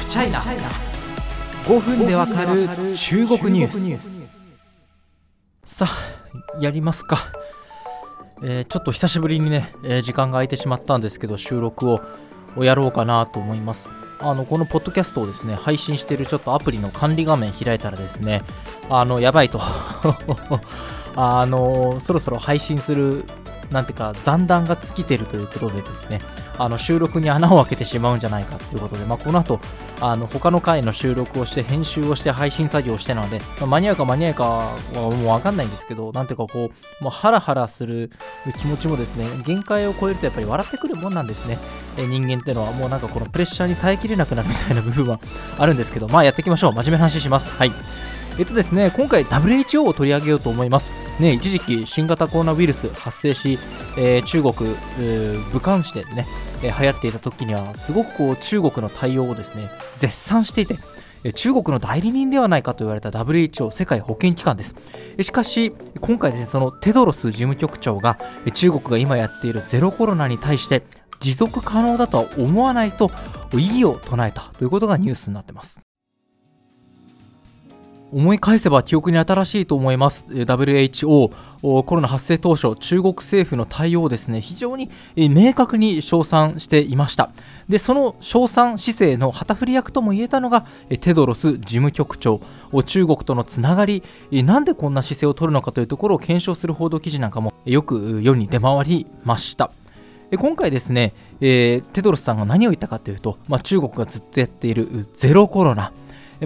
フチャイナ5分でわかる中国ニュース。さあやりますか、えー、ちょっと久しぶりにね、えー、時間が空いてしまったんですけど収録をやろうかなと思います。あのこのポッドキャストをですね配信しているちょっとアプリの管理画面開いたらですねあのやばいと。あのそろそろ配信するなんていうか残弾が尽きてるということでですねあの収録に穴を開けてしまうんじゃないかということで、まあ、この後あの他の回の収録をして編集をして配信作業をしてなので、まあ、間に合うか間に合うかはもう分かんないんですけどなんていうかこうもうハラハラする気持ちもですね限界を超えるとやっぱり笑ってくるもんなんですね。え人間ってのはもうなんかこのプレッシャーに耐えきれなくなるみたいな部分はあるんですけどまあやっていきましょう。真面目な話します。はい。えっとですね今回 WHO を取り上げようと思います。ね、一時期新型コロナウイルス発生し、えー、中国、武漢市でね、えー、流行っていた時にはすごくこう中国の対応をですね絶賛していて中国の代理人ではないかと言われた WHO 世界保健機関です。しかし今回ですねそのテドロス事務局長が中国が今やっているゼロコロナに対して持続可能だとは思わないと異議を唱えたということがニュースになってます。思い返せば記憶に新しいと思います。WHO コロナ発生当初中国政府の対応をですね非常に明確に称賛していました。でその称賛姿勢の旗振り役とも言えたのがテドロス事務局長。中国とのつながりなんでこんな姿勢を取るのかというところを検証する報道記事なんかもよく世に出回りました。今回ですね、えー、テドロスさんが何を言ったかというと、まあ、中国がずっとやっているゼロコロナ。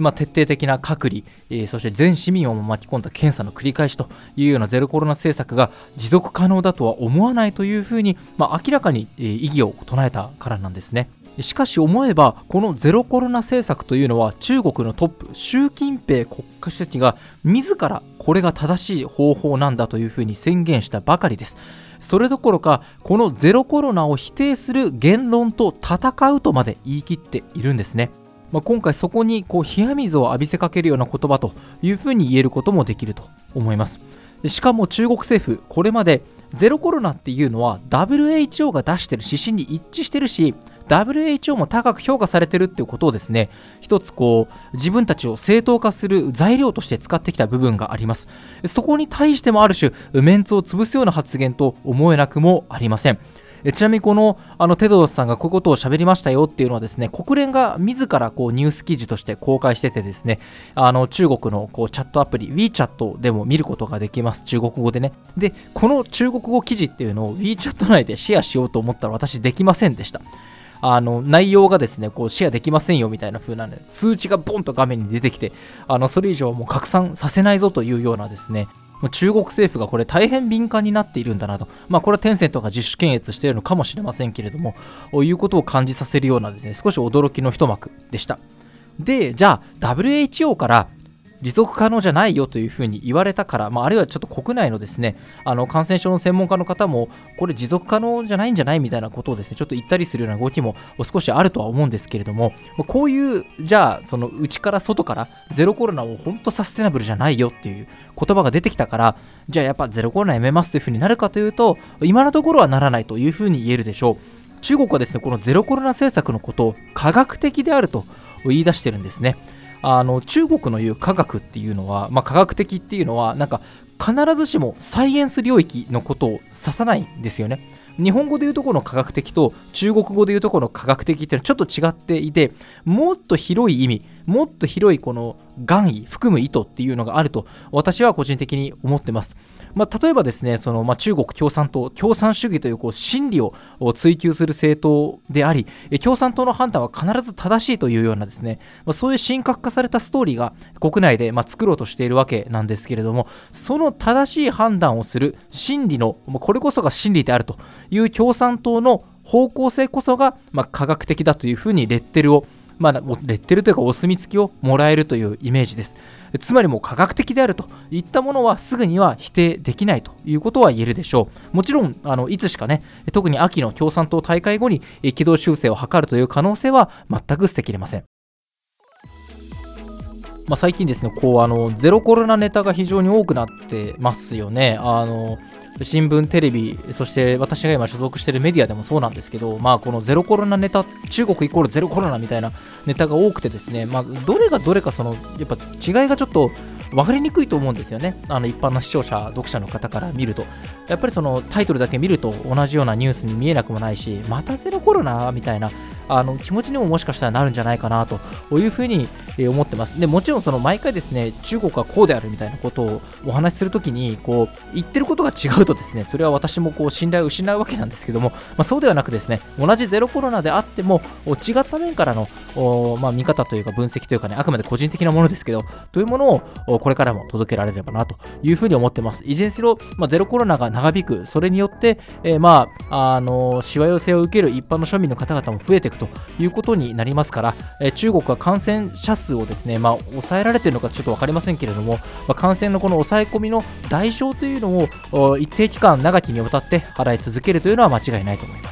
まあ、徹底的な隔離、えー、そして全市民を巻き込んだ検査の繰り返しというようなゼロコロナ政策が持続可能だとは思わないというふうに、まあ、明らかに、意義を唱えたからなんですね。しかし思えばこのゼロコロナ政策というのは中国のトップ習近平国家主席が自らこれが正しい方法なんだというふうに宣言したばかりですそれどころかこのゼロコロナを否定する言論と戦うとまで言い切っているんですねまあ、今回そこにこう冷や水を浴びせかけるような言葉というふうに言えることもできると思います。しかも中国政府これまでゼロコロナっていうのは WHO が出してる指針に一致してるし WHO も高く評価されてるっていうことをですね一つこう自分たちを正当化する材料として使ってきた部分があります。そこに対してもある種メンツを潰すような発言と思えなくもありません。えちなみにこのあのテドロスさんがこういうことを喋りましたよっていうのはですね国連が自らこうニュース記事として公開しててですねあの中国のこうチャットアプリ WeChat でも見ることができます。中国語でね。でこの中国語記事っていうのを WeChat 内でシェアしようと思ったら私できませんでした。あの内容がですねこうシェアできませんよみたいな風な、ね、通知がボンと画面に出てきてあのそれ以上もう拡散させないぞというようなですね中国政府がこれ大変敏感になっているんだなと、まあ、これはテンセントが自主検閲しているのかもしれませんけれども、いうことを感じさせるようなですね、少し驚きの一幕でした。で、じゃあ WHO から持続可能じゃないよというふうに言われたから、まあ、あるいはちょっと国内のですねあの感染症の専門家の方もこれ持続可能じゃないんじゃないみたいなことをですねちょっと言ったりするような動きも少しあるとは思うんですけれどもこういうじゃあその内から外からゼロコロナを本当サステナブルじゃないよっていう言葉が出てきたからじゃあやっぱゼロコロナやめますというふうになるかというと今のところはならないというふうに言えるでしょう中国はですねこのゼロコロナ政策のことを科学的であると言い出してるんですね。あの中国の言う科学っていうのは、まあ、科学的っていうのはなんか必ずしもサイエンス領域のことを指さないんですよね。日本語で言うとこの科学的と中国語で言うとこの科学的っていうのはちょっと違っていてもっと広い意味もっと広いこの願意含む意図っていうのがあると私は個人的に思ってます。まあ、例えばですね、そのまあ、中国共産党、共産主義というこう真理を追求する政党であり、共産党の判断は必ず正しいというようなですね、まあ、そういう神格化されたストーリーが国内でま作ろうとしているわけなんですけれども、その正しい判断をする真理の、これこそが真理であるという共産党の方向性こそが、まあ、科学的だというふうにレッテルをまあ、レッテルというかお墨付きをもらえるというイメージです。つまりもう科学的であるといったものはすぐには否定できないということは言えるでしょう。もちろん、あのいつしかね、特に秋の共産党大会後に軌道修正を図るという可能性は全く捨てきれません。まあ、最近ですね、こう、あの、ゼロコロナネタが非常に多くなってますよね。あの、新聞、テレビ、そして私が今所属しているメディアでもそうなんですけど、まあ、このゼロコロナネタ、中国イコールゼロコロナみたいなネタが多くてですね、まあ、どれがどれかその、やっぱ違いがちょっと分かりにくいと思うんですよね。あの一般の視聴者、読者の方から見ると。やっぱりそのタイトルだけ見ると同じようなニュースに見えなくもないし、またゼロコロナみたいなあの気持ちにももしかしたらなるんじゃないかなというふうに思ってます。でもちろんその毎回ですね中国はこうであるみたいなことをお話しするときにこう言ってることが違うとですねそれは私もこう信頼を失うわけなんですけども、まあ、そうではなくですね同じゼロコロナであっても違った面からのまあ、見方というか分析というかねあくまで個人的なものですけどというものをこれからも届けられればなというふうに思ってます。いずれにしろ、まあ、ゼロコロナが長引くそれによって、えー、まああのしわ寄せを受ける一般の庶民の方々も増えてくということになりますから、え中国は感染者数をですね、まあ、抑えられているのかちょっと分かりませんけれども、まあ、感染のこの抑え込みの代償というのを一定期間長きにわたって払い続けるというのは間違いないと思います。